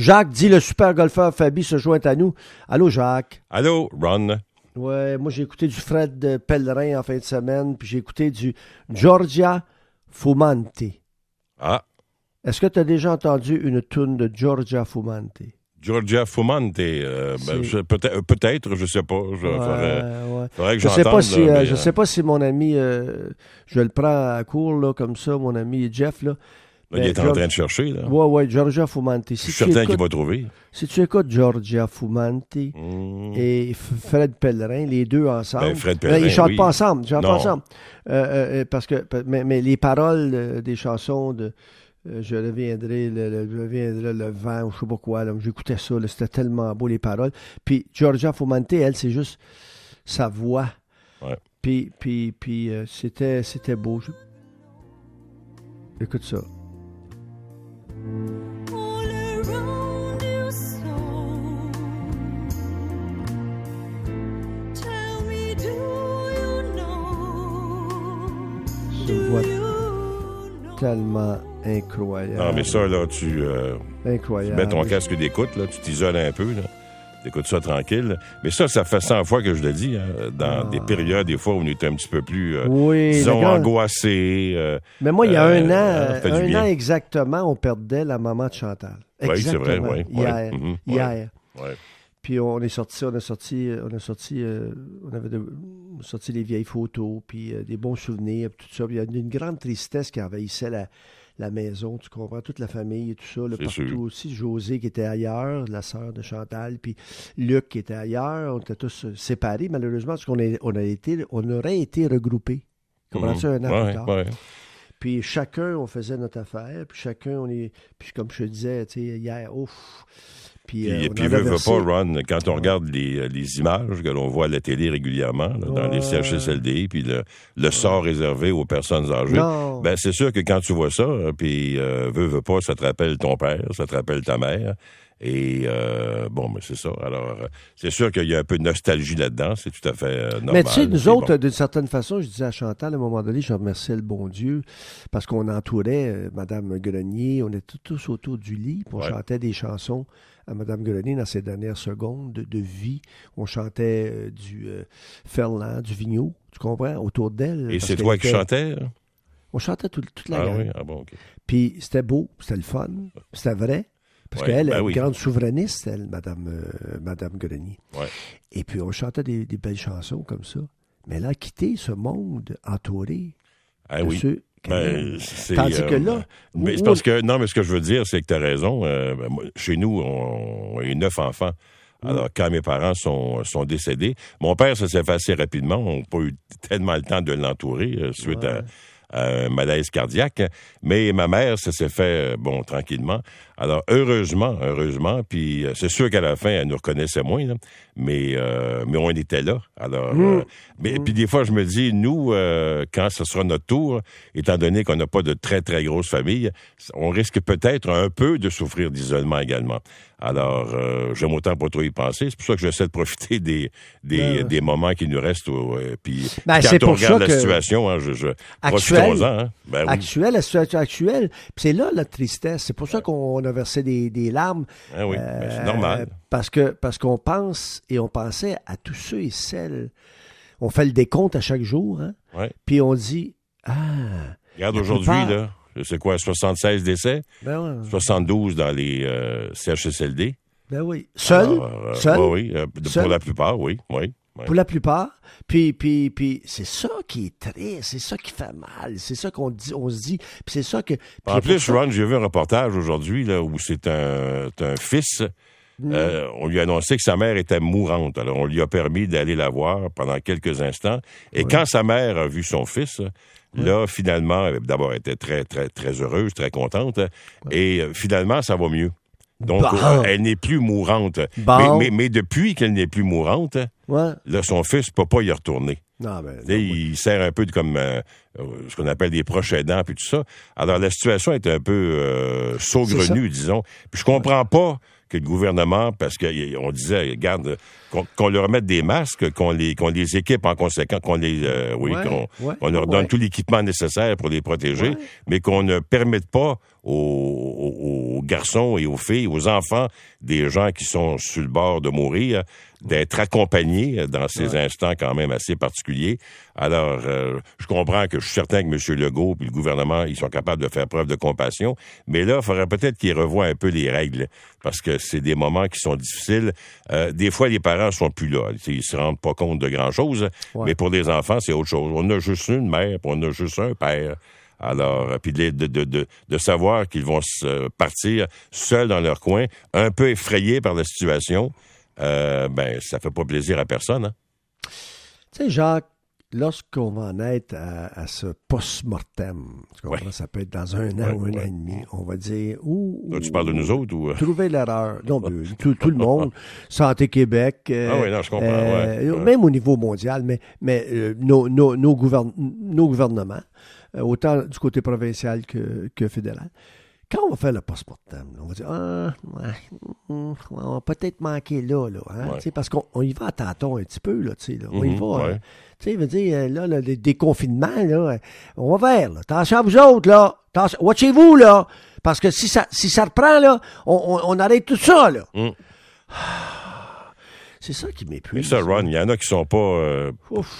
Jacques dit le super golfeur Fabi se joint à nous. Allô, Jacques? Allô, Ron? Ouais, moi j'ai écouté du Fred Pellerin en fin de semaine, puis j'ai écouté du Georgia Fumante. Ah. Est-ce que tu as déjà entendu une tune de Georgia Fumante? Georgia Fumante, euh, ben, peut-être, peut-être, je sais pas. Je, ouais, ouais. que je sais pas si, euh, je sais pas si mon ami, euh, je le prends à court là comme ça, mon ami Jeff là. Il est en train de chercher, là. Oui, oui, Georgia Fumante. je suis certain qu'il va trouver. Si tu écoutes Georgia Fumante hmm. et Fred Pellerin, les deux ensemble. Ben, Fred Pellerin, ils chantent pas ensemble. Ils chantent pas ensemble. parce que, mais, mais les paroles des chansons de, euh, je reviendrai le, je reviendrai le vent ou je sais pas quoi. J'écoutais ça, c'était tellement beau les paroles. Puis Georgia Fumante, elle, c'est juste sa voix. Ouais. Puis, puis, puis euh, c'était, c'était beau. Écoute ça. Je vois tellement Incroyable. Non, mais ça, là, tu, euh, Incroyable. tu mets ton casque d'écoute, là, tu t'isoles un peu, là. T'écoutes ça tranquille. Mais ça, ça fait 100 fois que je le dis, hein, dans des ah. périodes, des fois, où on est un petit peu plus, euh, oui, disons, angoissé. Euh, mais moi, il y a un an, un an exactement, on perdait la maman de Chantal. Oui, c'est vrai, oui. Hier. Mhm, hier. Ouais. Puis on est sorti, on a sorti, on a sorti, on avait sorti les vieilles photos, puis des bons souvenirs, tout ça. Puis il y a une grande tristesse qui envahissait la, la maison, tu comprends, toute la famille et tout ça, là, partout aussi. José qui était ailleurs, la sœur de Chantal, puis Luc qui était ailleurs. On était tous euh, séparés, malheureusement, parce qu'on on a été, on aurait été regroupés. Comment ça, un an plus tard? Puis chacun, on faisait notre affaire, puis chacun, on est. Puis comme je te disais, tu sais, hier, ouf puis, euh, puis, veut, veut pas, Ron, quand on regarde les, euh, les images que l'on voit à la télé régulièrement, dans les CHSLD, puis le, le sort réservé aux personnes âgées, ben c'est sûr que quand tu vois ça, puis euh, veut, veut pas, ça te rappelle ton père, ça te rappelle ta mère. Et euh, bon, mais c'est ça. Alors, euh, c'est sûr qu'il y a un peu de nostalgie là-dedans, c'est tout à fait euh, normal. Mais tu sais, nous autres, d'une certaine façon, je disais à Chantal, à un moment donné, je remerciais le bon Dieu, parce qu'on entourait Madame Grenier, on était tous autour du lit, on chantait des chansons à Mme Grenier dans ses dernières secondes de, vie. On chantait du Ferland, du Vigneault, tu comprends, autour d'elle. Et c'est toi qui chantais? Hein? On chantait toute la ah, gang. Oui? Ah bon, OK. Puis c'était beau, c'était le fun, c'était vrai. Parce qu'elle est ben une grande souverainiste, elle, Madame, euh, Madame Grenier. Et puis, on chantait des, belles chansons comme ça. Mais elle a quitté ce monde entouré ah, oui. Ben, Tandis que là. Euh, mais c'est parce que, non, mais ce que je veux dire, c'est que tu as raison. Euh, ben, chez nous, on, a neuf enfants. Alors, quand mes parents sont, sont décédés, mon père, ça s'est fait assez rapidement. On n'a pas eu tellement le temps de l'entourer suite à un malaise cardiaque. Mais ma mère, ça s'est fait, bon, tranquillement. Alors, heureusement, heureusement, puis euh, c'est sûr qu'à la fin, elle nous reconnaissait moins, mais, euh, mais on était là. Alors, mmh. euh, mais mmh. puis des fois, je me dis, nous, quand ce sera notre tour, étant donné qu'on n'a pas de très, très grosse famille, on risque peut-être un peu de souffrir d'isolement également. Alors, j'aime autant pas trop y penser. C'est pour ça que j'essaie de profiter des, des, ben des moments qui nous restent. puis ben, quand on regarde la situation, hein, je, je actuelle, hein. Ben actuelle, la situation actuelle, c'est là la tristesse. C'est pour ça qu'on a verser des, larmes. Ah oui, ben, c'est normal. Euh, parce que parce qu'on pense et on pensait à tous ceux et celles. On fait le décompte à chaque jour, hein? Puis on dit ah. Regarde aujourd'hui là, c'est quoi 76 décès, ben 72 dans les euh, CHSLD. Ben oui. Seul? Euh, Seul? oui, pour la plupart, oui, oui. Pour la plupart? Puis, puis, puis c'est ça qui est triste, c'est ça qui fait mal, c'est ça qu'on dit, on se dit, puis c'est ça que... En plus, Ron, j'ai vu un reportage aujourd'hui là où c'est un, un, fils, mm. euh, on lui a annoncé que sa mère était mourante, alors on lui a permis d'aller la voir pendant quelques instants, et quand sa mère a vu son fils, Là, finalement, d'abord, elle était très, très, très heureuse, très contente. Et euh, finalement, ça va mieux. Donc, euh, elle n'est plus mourante. Mais, mais, depuis qu'elle n'est plus mourante, là, son fils ne peut pas y retourner. Non, ben, il sert un peu de comme euh, ce qu'on appelle des proches aidants puis tout ça. Alors la situation est un peu euh, saugrenue, disons. Puis je comprends pas que le gouvernement, parce qu'on disait, regarde, qu'on leur mette des masques, qu'on les, qu'on les équipe en conséquence, qu'on les, euh, oui, qu'on leur donne tout l'équipement nécessaire pour les protéger, mais qu'on ne permette pas aux, garçons et aux filles, aux enfants des gens qui sont sur le bord de mourir, d'être accompagnés dans ces instants quand même assez particuliers. Alors, euh, je comprends que je suis certain que M. Legault et le gouvernement, ils sont capables de faire preuve de compassion, mais là, il faudrait peut-être qu'ils revoient un peu les règles, parce que c'est des moments qui sont difficiles. Euh, des fois, les parents sont plus là. Ils se rendent pas compte de grand-chose, mais pour les enfants, c'est autre chose. On a juste une mère, puis on a juste un père. Alors, puis de, de, de, de savoir qu'ils vont se partir seuls dans leur coin, un peu effrayés par la situation, euh, ben, ça fait pas plaisir à personne. Hein? Tu sais, Jacques, lorsqu'on va en être à, ce post-mortem, ça peut être dans un an ou un an et demi, on va dire... Où, tu parles de nous autres ou... Euh? Trouver l'erreur. Non, tout, tout, le monde. Santé Québec. Euh, ah oui, non, je comprends. Euh, même au niveau mondial, mais, mais nos, nos, nos, nos, gouvernements, autant du côté provincial que, que fédéral, quand on va faire le post-mortem, on va dire Ah, on va peut-être manquer là, là hein, parce qu'on y va à tâtons un petit peu, là, tu sais, on y mm-hmm, va. Hein. tu sais, veut dire, euh, là, le déconfinement, là, on va vers, là. Attention à vous autres, là. Watchez-vous, là. Parce que si ça, si ça reprend, là, on, on, arrête tout ça, là. Mm. C'est ça qui m'épuise. ça, Ron, il y en a qui sont pas euh,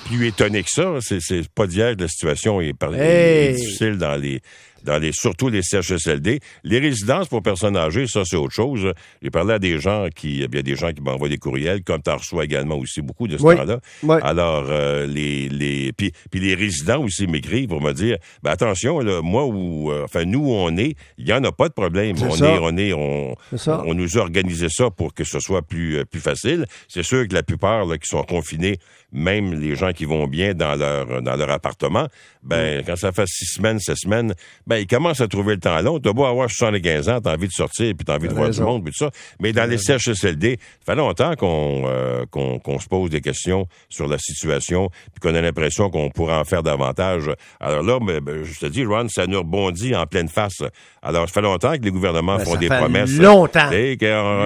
plus étonnés que ça. C'est pas d'hier que la situation est, est difficile dans les dans les, surtout les CHSLD. Les résidences pour personnes âgées, ça, c'est autre chose. J'ai parlé à des gens qui, il y a des gens qui m'envoient des courriels, comme tu reçois également aussi beaucoup de ce temps-là. Alors, euh, les, les, puis, puis les résidents aussi m'écrivent pour me dire, ben attention, là, moi où, euh, enfin, nous où on est, il y en a pas de problème. On est, on est, on, on, nous a organisé ça pour que ce soit plus, euh, plus facile. C'est sûr que la plupart, là, qui sont confinés, même les gens qui vont bien dans leur, dans leur appartement, ben, quand ça fait six semaines, sept semaines, ben, ils commencent à trouver le temps long. T'as beau avoir 75 ans, t'as envie de sortir, puis t'as envie de voir du monde, puis tout ça. Mais dans les CHSLD, ça fait longtemps qu'on euh, qu'on se pose des questions sur la situation, puis qu'on a l'impression qu'on pourrait en faire davantage. Alors là, ben, ben, je te dis, Ron, ça nous rebondit en pleine face. Alors, ça fait longtemps que les gouvernements ben, font des promesses. Longtemps.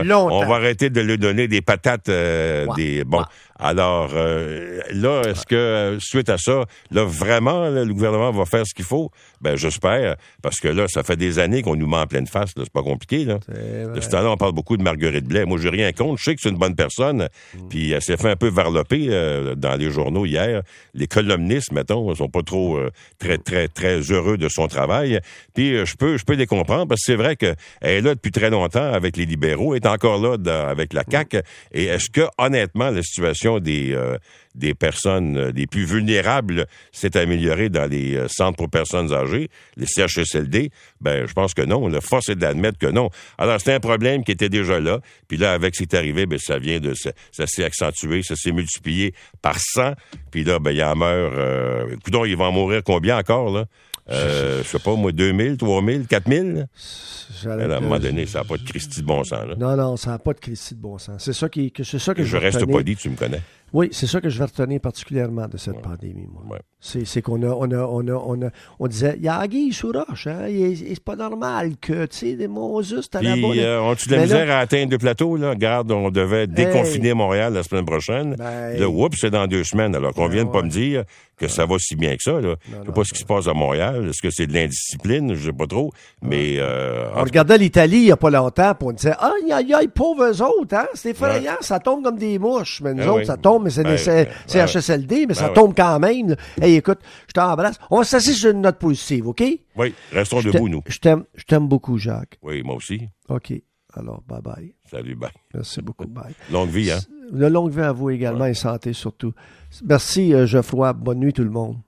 longtemps. On va arrêter de lui donner des patates, euh, des bon. Alors euh, là, est-ce que suite à ça, là vraiment, le gouvernement va faire ce qu'il faut? Ben j'espère, parce que là, ça fait des années qu'on nous met en pleine face. C'est pas compliqué là. De ce temps-là, on parle beaucoup de Marguerite Blais. Moi, j'ai rien contre. Je sais que c'est une bonne personne. Mm. Puis elle s'est fait un peu varloper euh, dans les journaux hier. Les columnistes, mettons, sont pas trop euh, très très très heureux de son travail. Puis je peux je peux les comprendre parce que c'est vrai qu'elle est là depuis très longtemps avec les libéraux, elle est encore là avec la CAC. Et est-ce que honnêtement la situation des, euh, des personnes euh, les plus vulnérables s'est améliorée dans les euh, centres pour personnes âgées, les CHSLD, ben je pense que non. La force est d'admettre que non. Alors c'est un problème qui était déjà là, puis là avec ce qui est arrivé, ben ça vient de ça, s'est accentué, ça s'est multiplié par 100, puis là ben il en meurt. Euh, écoutons, il va en mourir combien encore là? Euh, je sais pas, moi, 2000, 3000, 4000? À un moment donné, ça n'a pas de Christie de bon sens. Là. Non, non, ça n'a pas de Christie de bon sens. C'est ça, qui, c'est ça que je, je reste pas dit, tu me connais. Oui, c'est ça que je vais retenir particulièrement de cette pandémie, moi. C'est, qu'on a, on a, on a, on a, on disait, il y a Agui sous roche, hein, c'est pas normal que, tu sais, des à la bonne. Euh, on-tu de la misère à atteindre le plateau, là? Regarde, on devait déconfiner Montréal la semaine prochaine. Ben, là, oups, c'est dans deux semaines. Alors qu'on ben vient de pas me dire que ça va si bien que ça, là. je sais pas ce qui se passe à Montréal. Est-ce que c'est de l'indiscipline? Je sais pas trop. Mais, euh, On regardait l'Italie il y a pas longtemps, pour on disait, ah, aïe, aïe, pauvres autres, hein? C'est effrayant, ça tombe comme des mouches. Mais nous ben autres, ça tombe, mais c'est des, c'est HSLD, mais ça ben tombe quand même. Hey, écoute, je t'embrasse. On va s'asseoir sur une note positive, OK? Oui, restons debout, nous. Je t'aime, je t'aime beaucoup, Jacques. Oui, moi aussi. OK. Alors, bye-bye. Salut, bye. Merci beaucoup, bye. Longue vie, hein? De longue vie à vous également et santé surtout. Merci, euh, Geoffroy. Bonne nuit, tout le monde.